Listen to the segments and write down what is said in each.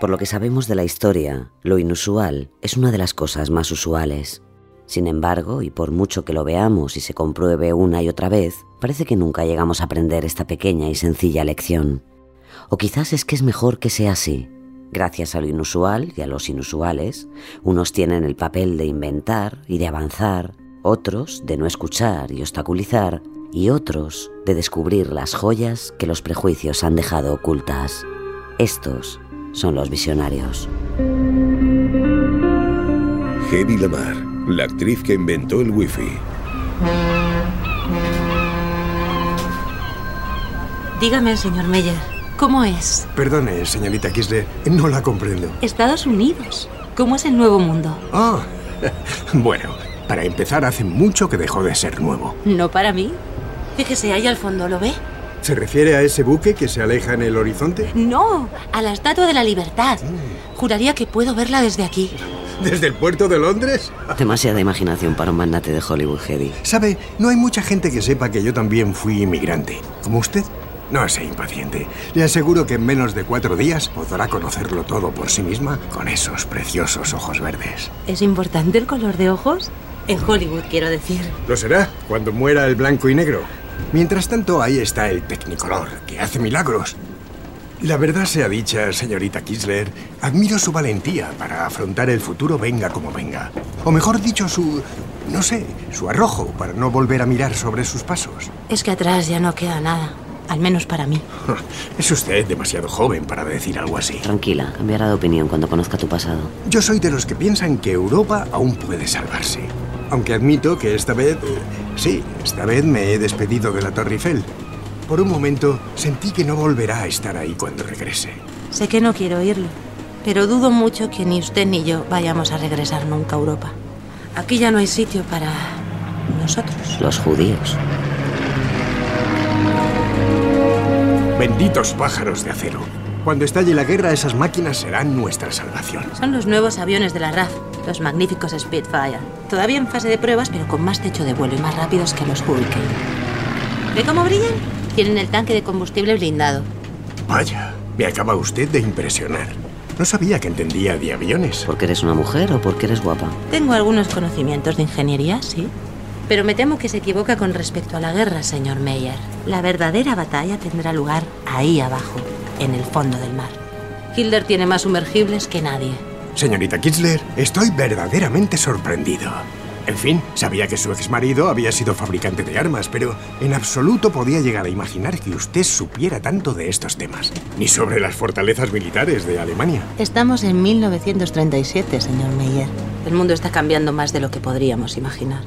Por lo que sabemos de la historia, lo inusual es una de las cosas más usuales. Sin embargo, y por mucho que lo veamos y se compruebe una y otra vez, parece que nunca llegamos a aprender esta pequeña y sencilla lección. O quizás es que es mejor que sea así. Gracias a lo inusual y a los inusuales, unos tienen el papel de inventar y de avanzar, otros de no escuchar y obstaculizar, y otros de descubrir las joyas que los prejuicios han dejado ocultas. Estos son los visionarios. Hedy Lamar, la actriz que inventó el wifi. Dígame, señor Meyer, ¿cómo es? Perdone, señorita Kisler, no la comprendo. Estados Unidos. ¿Cómo es el nuevo mundo? Ah, bueno, para empezar, hace mucho que dejó de ser nuevo. No para mí. Fíjese ahí al fondo, ¿lo ve? ¿Se refiere a ese buque que se aleja en el horizonte? No, a la Estatua de la Libertad. Juraría que puedo verla desde aquí. ¿Desde el puerto de Londres? Demasiada imaginación para un magnate de Hollywood, Hedy. Sabe, no hay mucha gente que sepa que yo también fui inmigrante. ¿Como usted? No sea impaciente. Le aseguro que en menos de cuatro días podrá conocerlo todo por sí misma con esos preciosos ojos verdes. ¿Es importante el color de ojos? En Hollywood, quiero decir. Lo será cuando muera el blanco y negro. Mientras tanto, ahí está el Technicolor, que hace milagros. La verdad sea dicha, señorita Kisler, admiro su valentía para afrontar el futuro venga como venga. O mejor dicho, su... no sé, su arrojo para no volver a mirar sobre sus pasos. Es que atrás ya no queda nada. Al menos para mí. Es usted demasiado joven para decir algo así. Tranquila, cambiará de opinión cuando conozca tu pasado. Yo soy de los que piensan que Europa aún puede salvarse. Aunque admito que esta vez... eh, sí, esta vez me he despedido de la Torre Eiffel. Por un momento sentí que no volverá a estar ahí cuando regrese. Sé que no quiero oírlo, pero dudo mucho que ni usted ni yo vayamos a regresar nunca a Europa. Aquí ya no hay sitio para nosotros. Los judíos. Benditos pájaros de acero. Cuando estalle la guerra, esas máquinas serán nuestra salvación. Son los nuevos aviones de la RAF, los magníficos Spitfire. Todavía en fase de pruebas, pero con más techo de vuelo y más rápidos que los Hurricane. ¿Ve cómo brillan? Tienen el tanque de combustible blindado. Vaya, me acaba usted de impresionar. No sabía que entendía de aviones. ¿Porque eres una mujer o porque eres guapa? Tengo algunos conocimientos de ingeniería, sí. Pero me temo que se equivoca con respecto a la guerra, señor Meyer. La verdadera batalla tendrá lugar ahí abajo, en el fondo del mar. Hitler tiene más sumergibles que nadie. Señorita Kitzler, estoy verdaderamente sorprendido. En fin, sabía que su exmarido había sido fabricante de armas, pero en absoluto podía llegar a imaginar que usted supiera tanto de estos temas, ni sobre las fortalezas militares de Alemania. Estamos en 1937, señor Meyer. El mundo está cambiando más de lo que podríamos imaginar.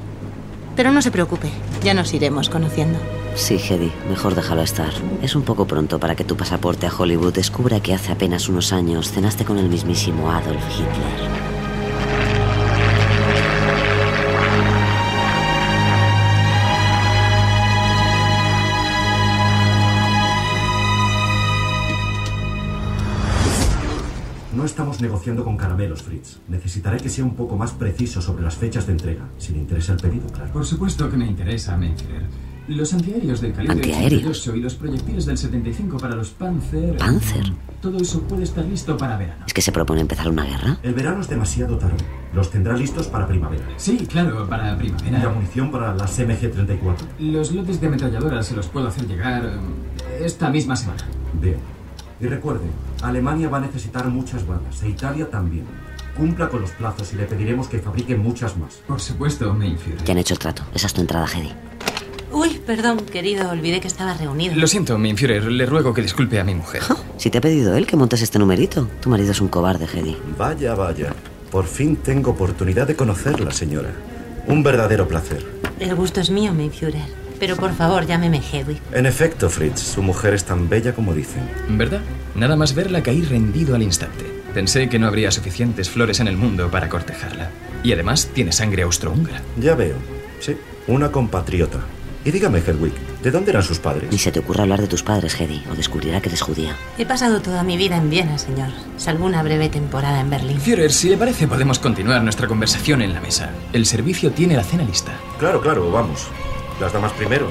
Pero no se preocupe, ya nos iremos conociendo. Sí, Hedy, mejor déjalo estar. Es un poco pronto para que tu pasaporte a Hollywood descubra que hace apenas unos años cenaste con el mismísimo Adolf Hitler. No estamos negociando con caramelos, Fritz. Necesitaré que sea un poco más preciso sobre las fechas de entrega, si le interesa el pedido, claro. Por supuesto que me interesa, Mayfair. Los antiaéreos del calibre Antiaéreo. 88 y los proyectiles del 75 para los Panzer. ¿Panzer? Todo eso puede estar listo para verano. ¿Es que se propone empezar una guerra? El verano es demasiado tarde. Los tendrá listos para primavera. Sí, claro, para Y la primavera. munición para las MG-34. Los lotes de ametralladoras se los puedo hacer llegar eh, esta misma semana. Bien. Y recuerde, Alemania va a necesitar muchas balas, e Italia también. Cumpla con los plazos y le pediremos que fabrique muchas más. Por supuesto, Mayfair. Ya han hecho el trato. Esa es tu entrada, Hedy. Uy, perdón, querido, olvidé que estaba reunido. Lo siento, mi Führer, le ruego que disculpe a mi mujer. Si te ha pedido él que montes este numerito. Tu marido es un cobarde, Hedy. Vaya, vaya. Por fin tengo oportunidad de conocerla, señora. Un verdadero placer. El gusto es mío, mi Führer. Pero por favor, llámeme Hedwig. En efecto, Fritz, su mujer es tan bella como dicen. ¿Verdad? Nada más verla caí rendido al instante. Pensé que no habría suficientes flores en el mundo para cortejarla. Y además tiene sangre austrohúngara. Ya veo. Sí, una compatriota. Y dígame, Hedwig, ¿de dónde eran sus padres? Ni se te ocurra hablar de tus padres, Hedy, o descubrirá que eres judía. He pasado toda mi vida en Viena, señor, salvo una breve temporada en Berlín. Führer, si le parece, podemos continuar nuestra conversación en la mesa. El servicio tiene la cena lista. Claro, claro, vamos. Las damas primero.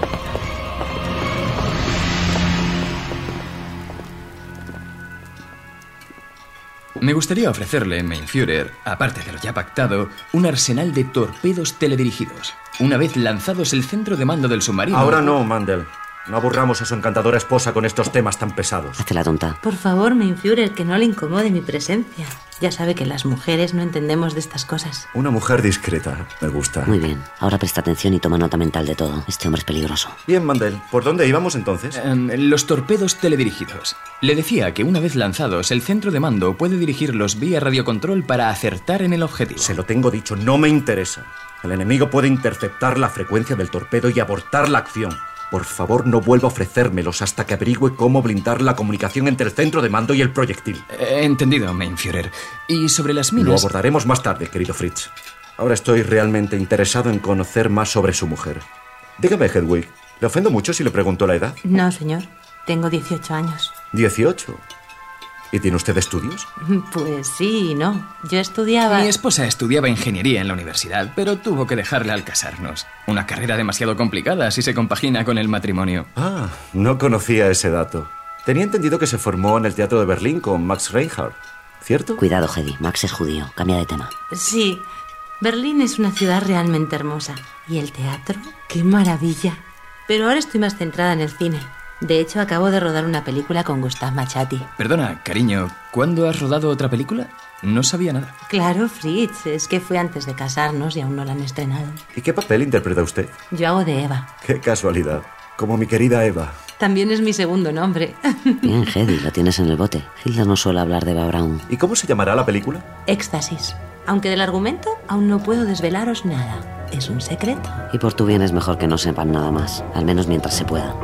Me gustaría ofrecerle, mein Führer, aparte de lo ya pactado, un arsenal de torpedos teledirigidos. Una vez lanzados el centro de mando del submarino. Ahora no, Mandel. No aburramos a su encantadora esposa con estos temas tan pesados. Hazte la tonta. Por favor, mein Führer, que no le incomode mi presencia. Ya sabe que las mujeres no entendemos de estas cosas. Una mujer discreta. Me gusta. Muy bien. Ahora presta atención y toma nota mental de todo. Este hombre es peligroso. Bien, Mandel. ¿Por dónde íbamos entonces? Em, los torpedos teledirigidos. Le decía que una vez lanzados, el centro de mando puede dirigirlos vía radiocontrol para acertar en el objetivo. Se lo tengo dicho, no me interesa. El enemigo puede interceptar la frecuencia del torpedo y abortar la acción. Por favor, no vuelva a ofrecérmelos hasta que averigüe cómo blindar la comunicación entre el centro de mando y el proyectil. Eh, entendido, mein Führer. Y sobre las Lo minas... abordaremos más tarde, querido Fritz. Ahora estoy realmente interesado en conocer más sobre su mujer. Dígame, Hedwig, ¿le ofendo mucho si le pregunto la edad? No, señor. Tengo 18 años. 18. ¿Y tiene usted estudios? Pues sí y no. Yo estudiaba... Mi esposa estudiaba ingeniería en la universidad, pero tuvo que dejarla al casarnos. Una carrera demasiado complicada si se compagina con el matrimonio. Ah, no conocía ese dato. Tenía entendido que se formó en el Teatro de Berlín con Max Reinhardt, ¿cierto? Cuidado, Hedy. Max es judío. Cambia de tema. Sí. Berlín es una ciudad realmente hermosa. ¿Y el teatro? ¡Qué maravilla! Pero ahora estoy más centrada en el cine. De hecho, acabo de rodar una película con Gustav Machati. Perdona, cariño, ¿cuándo has rodado otra película? No sabía nada. Claro, Fritz, es que fue antes de casarnos y aún no la han estrenado. ¿Y qué papel interpreta usted? Yo hago de Eva. Qué casualidad. Como mi querida Eva. También es mi segundo nombre. Bien, Hedy, lo tienes en el bote. Hilda no suele hablar de Eva Brown. ¿Y cómo se llamará la película? Éxtasis. Aunque del argumento aún no puedo desvelaros nada. Es un secreto. Y por tu bien es mejor que no sepan nada más. Al menos mientras se pueda.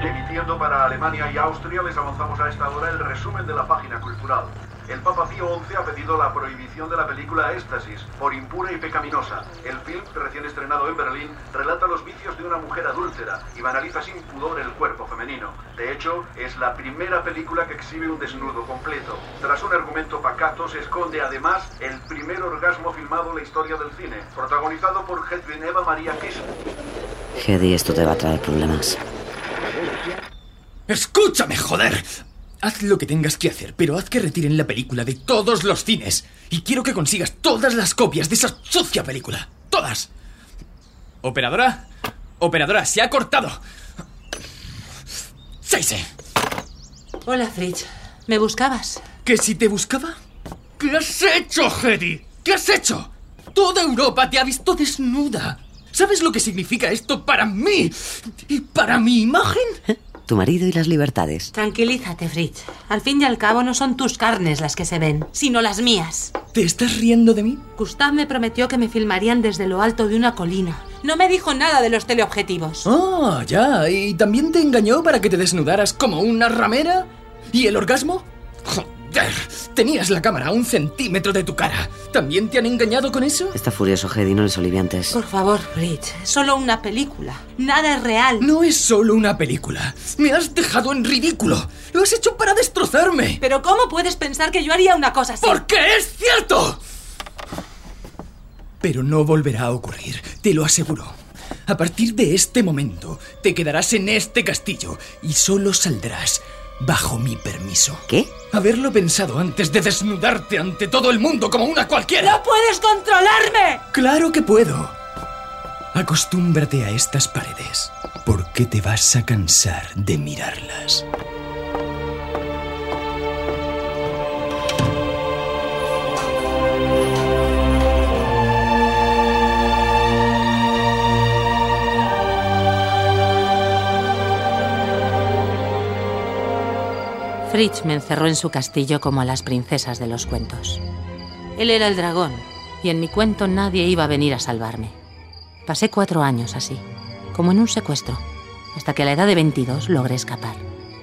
Emitiendo para Alemania y Austria, les avanzamos a esta hora el resumen de la página cultural. El Papa Pío XI ha pedido la prohibición de la película Éxtasis por impura y pecaminosa. El film, recién estrenado en Berlín, relata los vicios de una mujer adúltera y banaliza sin pudor el cuerpo femenino. De hecho, es la primera película que exhibe un desnudo completo. Tras un argumento pacato, se esconde además el primer orgasmo filmado en la historia del cine, protagonizado por Hedwig Eva María Kiss. Hedy, esto te va a traer problemas. ¡Escúchame, joder! Haz lo que tengas que hacer, pero haz que retiren la película de todos los cines. Y quiero que consigas todas las copias de esa sucia película. ¡Todas! Operadora. Operadora, se ha cortado. Seise. Hola, Fritz. ¿Me buscabas? ¿Que si te buscaba? ¿Qué has hecho, Hedy? ¿Qué has hecho? Toda Europa te ha visto desnuda. ¿Sabes lo que significa esto para mí? ¿Y para mi imagen? Tu marido y las libertades. Tranquilízate, Fritz. Al fin y al cabo no son tus carnes las que se ven, sino las mías. ¿Te estás riendo de mí? Gustav me prometió que me filmarían desde lo alto de una colina. No me dijo nada de los teleobjetivos. Ah, ya. ¿Y también te engañó para que te desnudaras como una ramera? ¿Y el orgasmo? Tenías la cámara a un centímetro de tu cara. ¿También te han engañado con eso? Está furioso, Hedy, no le soliviantes. Por favor, es solo una película. Nada es real. No es solo una película. Me has dejado en ridículo. Lo has hecho para destrozarme. Pero ¿cómo puedes pensar que yo haría una cosa así? ¡Porque es cierto! Pero no volverá a ocurrir, te lo aseguro. A partir de este momento, te quedarás en este castillo y solo saldrás bajo mi permiso. ¿Qué? Haberlo pensado antes de desnudarte ante todo el mundo como una cualquiera. ¡No puedes controlarme! Claro que puedo. Acostúmbrate a estas paredes, porque te vas a cansar de mirarlas. Fritz me encerró en su castillo como a las princesas de los cuentos. Él era el dragón, y en mi cuento nadie iba a venir a salvarme. Pasé cuatro años así, como en un secuestro, hasta que a la edad de 22 logré escapar.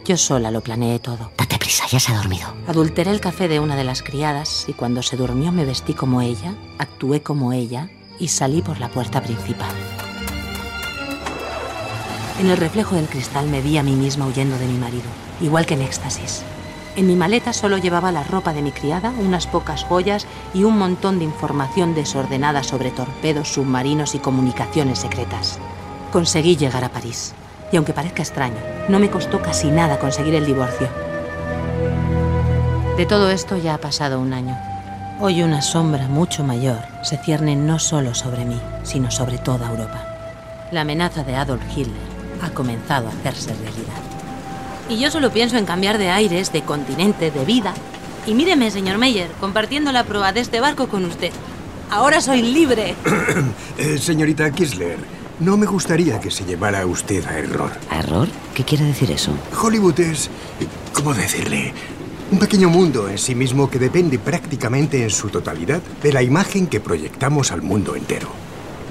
Yo sola lo planeé todo. Date prisa, ya se ha dormido. Adulteré el café de una de las criadas y cuando se durmió me vestí como ella, actué como ella y salí por la puerta principal. En el reflejo del cristal me vi a mí misma huyendo de mi marido, igual que en éxtasis. En mi maleta solo llevaba la ropa de mi criada, unas pocas joyas y un montón de información desordenada sobre torpedos, submarinos y comunicaciones secretas. Conseguí llegar a París. Y aunque parezca extraño, no me costó casi nada conseguir el divorcio. De todo esto ya ha pasado un año. Hoy una sombra mucho mayor se cierne no solo sobre mí, sino sobre toda Europa. La amenaza de Adolf Hitler ha comenzado a hacerse realidad. Y yo solo pienso en cambiar de aires, de continente, de vida. Y míreme, señor Meyer, compartiendo la proa de este barco con usted. Ahora soy libre. Eh, señorita Kisler, no me gustaría que se llevara usted a error. ¿A error? ¿Qué quiere decir eso? Hollywood es, ¿cómo decirle? Un pequeño mundo en sí mismo que depende prácticamente en su totalidad de la imagen que proyectamos al mundo entero.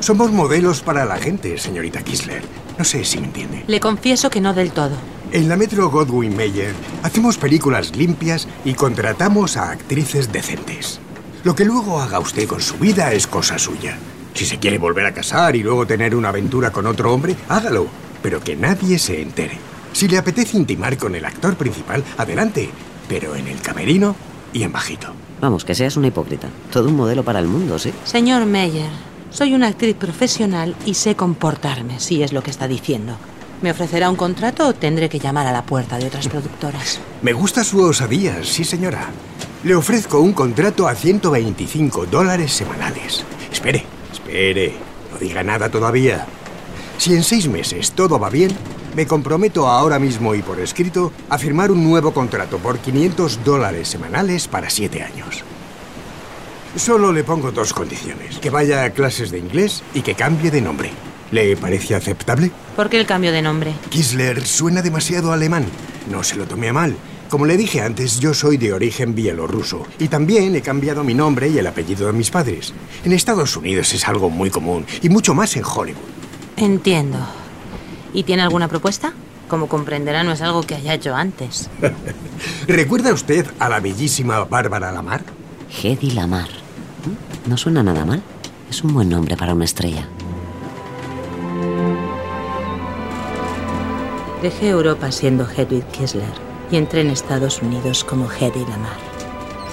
Somos modelos para la gente, señorita Kisler. No sé si me entiende. Le confieso que no del todo. En la Metro Godwin Mayer hacemos películas limpias y contratamos a actrices decentes. Lo que luego haga usted con su vida es cosa suya. Si se quiere volver a casar y luego tener una aventura con otro hombre, hágalo, pero que nadie se entere. Si le apetece intimar con el actor principal, adelante, pero en el camerino y en bajito. Vamos, que seas una hipócrita. Todo un modelo para el mundo, ¿sí? Señor Meyer, soy una actriz profesional y sé comportarme, si es lo que está diciendo. ¿Me ofrecerá un contrato o tendré que llamar a la puerta de otras productoras? Me gusta su osadía, sí señora. Le ofrezco un contrato a 125 dólares semanales. Espere, espere, no diga nada todavía. Si en seis meses todo va bien, me comprometo ahora mismo y por escrito a firmar un nuevo contrato por 500 dólares semanales para siete años. Solo le pongo dos condiciones. Que vaya a clases de inglés y que cambie de nombre. ¿Le parece aceptable? ¿Por qué el cambio de nombre? Kisler suena demasiado alemán. No se lo tome a mal. Como le dije antes, yo soy de origen bielorruso y también he cambiado mi nombre y el apellido de mis padres. En Estados Unidos es algo muy común y mucho más en Hollywood. Entiendo. ¿Y tiene alguna propuesta? Como comprenderá, no es algo que haya hecho antes. ¿Recuerda usted a la bellísima Bárbara Lamar? Hedy Lamar. No suena nada mal. Es un buen nombre para una estrella. Dejé Europa siendo Hedwig Kessler y entré en Estados Unidos como Hedy Lamar.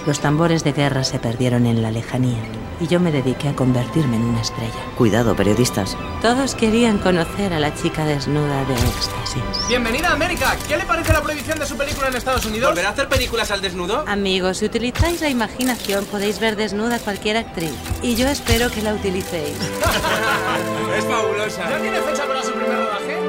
Los tambores de guerra se perdieron en la lejanía y yo me dediqué a convertirme en una estrella. Cuidado, periodistas. Todos querían conocer a la chica desnuda de éxtasis. Bienvenida a América. ¿Qué le parece la prohibición de su película en Estados Unidos? ¿Volverá a hacer películas al desnudo? Amigos, si utilizáis la imaginación podéis ver desnuda a cualquier actriz. Y yo espero que la utilicéis. es fabulosa. ¿Ya tiene fecha para su primer rodaje?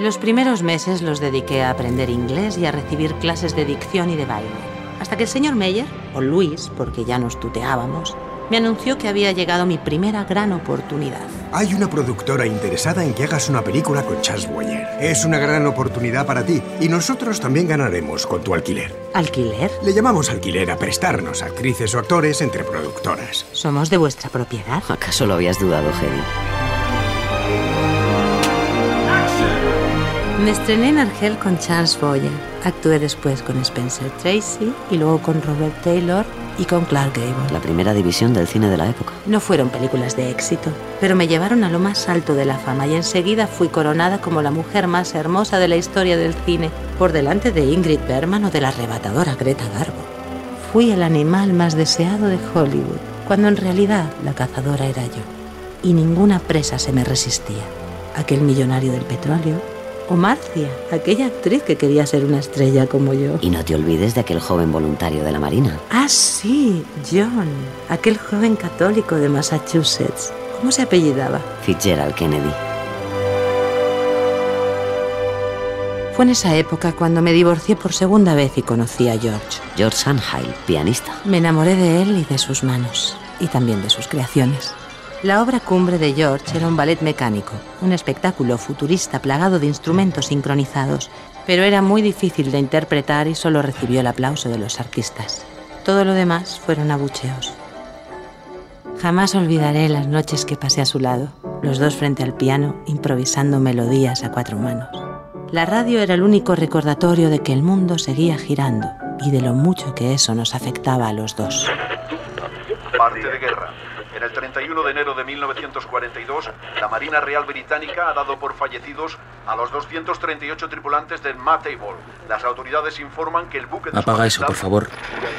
Los primeros meses los dediqué a aprender inglés y a recibir clases de dicción y de baile. Hasta que el señor Meyer, o Luis, porque ya nos tuteábamos, me anunció que había llegado mi primera gran oportunidad. Hay una productora interesada en que hagas una película con Charles Boyer. Es una gran oportunidad para ti y nosotros también ganaremos con tu alquiler. ¿Alquiler? Le llamamos alquiler a prestarnos actrices o actores entre productoras. ¿Somos de vuestra propiedad? ¿Acaso lo habías dudado, Hedy? Me estrené en Argel con Charles Boyer. Actué después con Spencer Tracy y luego con Robert Taylor y con Clark Gable. La primera división del cine de la época. No fueron películas de éxito, pero me llevaron a lo más alto de la fama y enseguida fui coronada como la mujer más hermosa de la historia del cine, por delante de Ingrid Bergman o de la arrebatadora Greta Garbo. Fui el animal más deseado de Hollywood, cuando en realidad la cazadora era yo. Y ninguna presa se me resistía. Aquel millonario del petróleo o Marcia, aquella actriz que quería ser una estrella como yo. Y no te olvides de aquel joven voluntario de la Marina. Ah, sí, John, aquel joven católico de Massachusetts. ¿Cómo se apellidaba? Fitzgerald Kennedy. Fue en esa época cuando me divorcié por segunda vez y conocí a George. George Sandheil, pianista. Me enamoré de él y de sus manos, y también de sus creaciones. La obra cumbre de George era un ballet mecánico, un espectáculo futurista plagado de instrumentos sincronizados, pero era muy difícil de interpretar y solo recibió el aplauso de los artistas. Todo lo demás fueron abucheos. Jamás olvidaré las noches que pasé a su lado, los dos frente al piano, improvisando melodías a cuatro manos. La radio era el único recordatorio de que el mundo seguía girando y de lo mucho que eso nos afectaba a los dos. Parte de guerra. En el 31 de enero de 1942, la Marina Real Británica ha dado por fallecidos a los 238 tripulantes del Maytable. Las autoridades informan que el buque... de Apaga eso, por favor.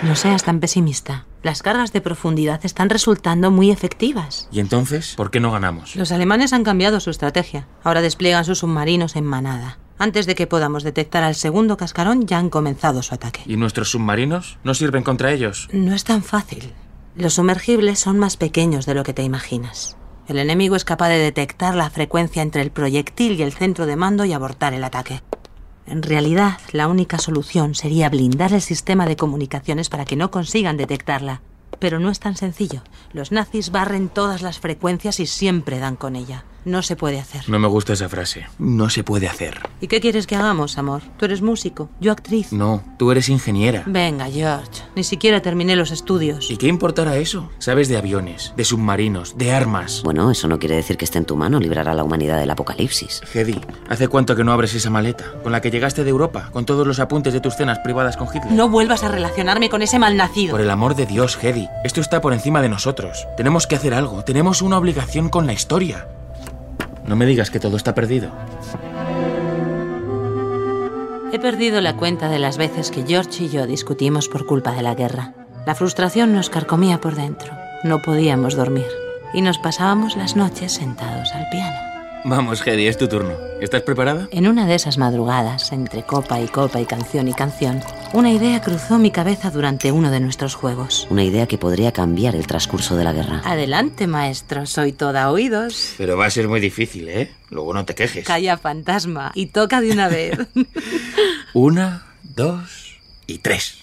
No seas tan pesimista. Las cargas de profundidad están resultando muy efectivas. ¿Y entonces? ¿Por qué no ganamos? Los alemanes han cambiado su estrategia. Ahora despliegan sus submarinos en manada. Antes de que podamos detectar al segundo cascarón, ya han comenzado su ataque. ¿Y nuestros submarinos? ¿No sirven contra ellos? No es tan fácil. Los sumergibles son más pequeños de lo que te imaginas. El enemigo es capaz de detectar la frecuencia entre el proyectil y el centro de mando y abortar el ataque. En realidad, la única solución sería blindar el sistema de comunicaciones para que no consigan detectarla. Pero no es tan sencillo. Los nazis barren todas las frecuencias y siempre dan con ella. No se puede hacer. No me gusta esa frase. No se puede hacer. ¿Y qué quieres que hagamos, amor? Tú eres músico, yo actriz. No, tú eres ingeniera. Venga, George. Ni siquiera terminé los estudios. ¿Y qué importará eso? Sabes de aviones, de submarinos, de armas. Bueno, eso no quiere decir que esté en tu mano librar a la humanidad del apocalipsis. Hedy, ¿hace cuánto que no abres esa maleta? Con la que llegaste de Europa, con todos los apuntes de tus cenas privadas con Hitler. No vuelvas a relacionarme con ese malnacido. Por el amor de Dios, Hedy, esto está por encima de nosotros. Tenemos que hacer algo, tenemos una obligación con la historia. No me digas que todo está perdido. He perdido la cuenta de las veces que George y yo discutimos por culpa de la guerra. La frustración nos carcomía por dentro. No podíamos dormir. Y nos pasábamos las noches sentados al piano. Vamos, Hedy, es tu turno. ¿Estás preparada? En una de esas madrugadas, entre copa y copa y canción y canción, una idea cruzó mi cabeza durante uno de nuestros juegos. Una idea que podría cambiar el transcurso de la guerra. Adelante, maestro, soy toda oídos. Pero va a ser muy difícil, ¿eh? Luego no te quejes. Calla, fantasma, y toca de una vez. Una, dos y tres.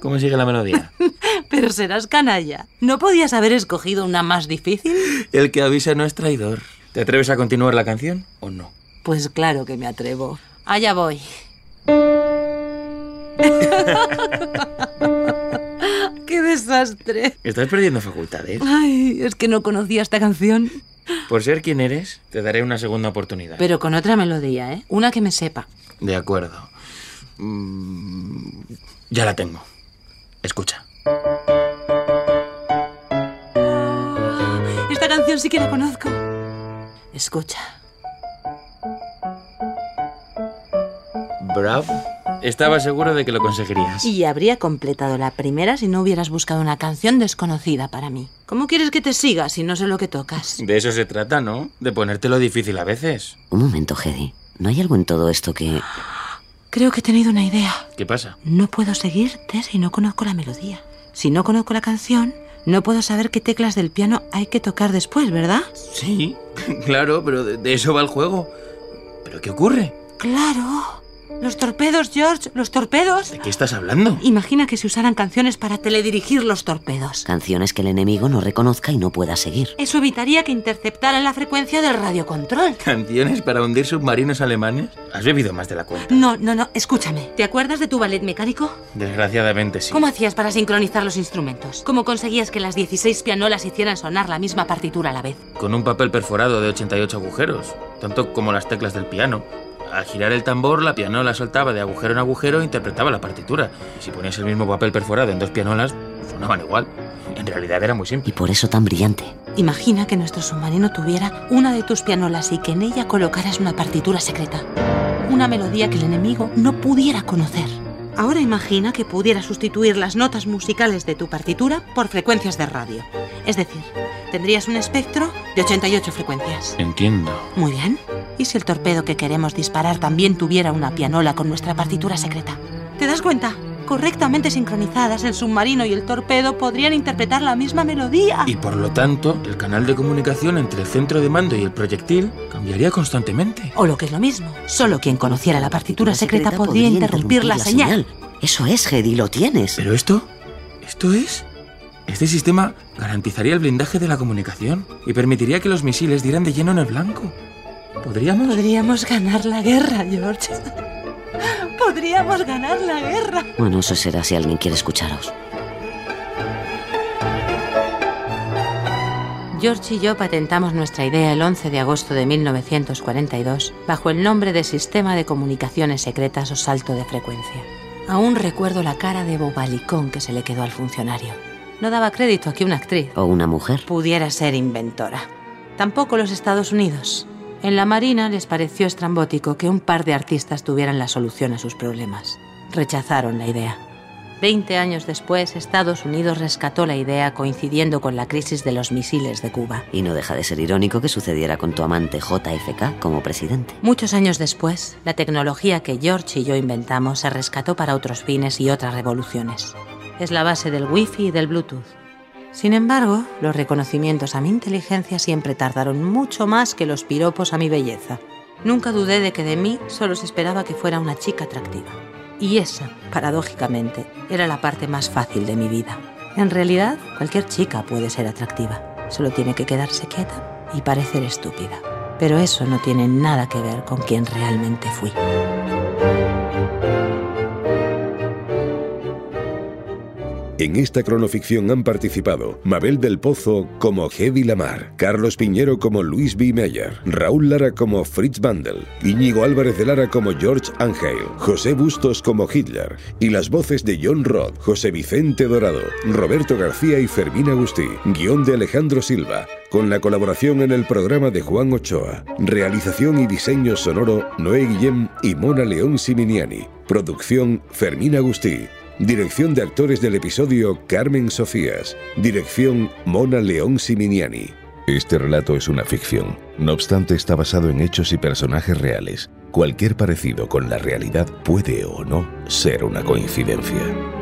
¿Cómo sigue la melodía? Pero serás canalla. ¿No podías haber escogido una más difícil? El que avisa no es traidor. ¿Te atreves a continuar la canción o no? Pues claro que me atrevo. Allá voy. ¡Qué desastre! Estás perdiendo facultades. Ay, es que no conocía esta canción. Por ser quien eres, te daré una segunda oportunidad. Pero con otra melodía, ¿eh? Una que me sepa. De acuerdo. Mm, ya la tengo. Escucha. Esta canción sí que la conozco. Escucha. Bravo. Estaba seguro de que lo conseguirías. Y habría completado la primera si no hubieras buscado una canción desconocida para mí. ¿Cómo quieres que te siga si no sé lo que tocas? De eso se trata, ¿no? De ponértelo difícil a veces. Un momento, Hedy. ¿No hay algo en todo esto que... Creo que he tenido una idea. ¿Qué pasa? No puedo seguirte si no conozco la melodía. Si no conozco la canción, no puedo saber qué teclas del piano hay que tocar después, ¿verdad? Sí, claro, pero de, de eso va el juego. ¿Pero qué ocurre? Claro. Los torpedos, George, los torpedos. ¿De qué estás hablando? Imagina que se usaran canciones para teledirigir los torpedos. Canciones que el enemigo no reconozca y no pueda seguir. Eso evitaría que interceptaran la frecuencia del radiocontrol. ¿Canciones para hundir submarinos alemanes? Has bebido más de la cuenta. No, no, no, escúchame. ¿Te acuerdas de tu ballet mecánico? Desgraciadamente sí. ¿Cómo hacías para sincronizar los instrumentos? ¿Cómo conseguías que las 16 pianolas hicieran sonar la misma partitura a la vez? Con un papel perforado de 88 agujeros, tanto como las teclas del piano. Al girar el tambor, la pianola soltaba de agujero en agujero e interpretaba la partitura. Y si ponías el mismo papel perforado en dos pianolas, sonaban igual. En realidad era muy Y simple. por eso tan brillante. Imagina que nuestro submarino tuviera una de tus pianolas y que en ella colocaras una partitura secreta. Una melodía que el enemigo no pudiera conocer. Ahora imagina que pudiera sustituir las notas musicales de tu partitura por frecuencias de radio. Es decir, tendrías un espectro de 88 frecuencias. Entiendo. Muy bien. ¿Y si el torpedo que queremos disparar también tuviera una pianola con nuestra partitura secreta? ¿Te das cuenta? Correctamente sincronizadas, el submarino y el torpedo podrían interpretar la misma melodía. Y por lo tanto, el canal de comunicación entre el centro de mando y el proyectil cambiaría constantemente. O lo que es lo mismo, solo quien conociera la partitura secreta podría interrumpir la señal. Eso es, Hedy, lo tienes. ¿Pero esto? ¿Esto es? Este sistema garantizaría el blindaje de la comunicación y permitiría que los misiles dieran de lleno en el blanco. ¿Podríamos? Podríamos ganar la guerra, George. Podríamos ganar la guerra. Bueno, eso será si alguien quiere escucharos. George y yo patentamos nuestra idea el 11 de agosto de 1942 bajo el nombre de Sistema de Comunicaciones Secretas o Salto de Frecuencia. Aún recuerdo la cara de bobalicón que se le quedó al funcionario. No daba crédito a que una actriz O una mujer. pudiera ser inventora. Tampoco los Estados Unidos. En la Marina les pareció estrambótico que un par de artistas tuvieran la solución a sus problemas. Rechazaron la idea. Veinte años después, Estados Unidos rescató la idea coincidiendo con la crisis de los misiles de Cuba. Y no deja de ser irónico que sucediera con tu amante JFK como presidente. Muchos años después, la tecnología que George y yo inventamos se rescató para otros fines y otras revoluciones. Es la base del Wi-Fi y del Bluetooth. Sin embargo, los reconocimientos a mi inteligencia siempre tardaron mucho más que los piropos a mi belleza. Nunca dudé de que de mí solo se esperaba que fuera una chica atractiva. Y esa, paradójicamente, era la parte más fácil de mi vida. En realidad, cualquier chica puede ser atractiva. Solo tiene que quedarse quieta y parecer estúpida. Pero eso no tiene nada que ver con quien realmente fui. En esta cronoficción han participado Mabel del Pozo como Hedy Lamar, Carlos Piñero como Luis B. Meyer, Raúl Lara como Fritz Bandel, Íñigo Álvarez de Lara como George Angel, José Bustos como Hitler y las voces de John Roth, José Vicente Dorado, Roberto García y Fermín Agustí, guion de Alejandro Silva, con la colaboración en el programa de Juan Ochoa, realización y diseño sonoro Noé Guillem y Mona León Siminiani, producción Fermín Agustí. Dirección de actores del episodio Carmen Sofías. Dirección Mona León Siminiani. Este relato es una ficción. No obstante, está basado en hechos y personajes reales. Cualquier parecido con la realidad puede o no ser una coincidencia.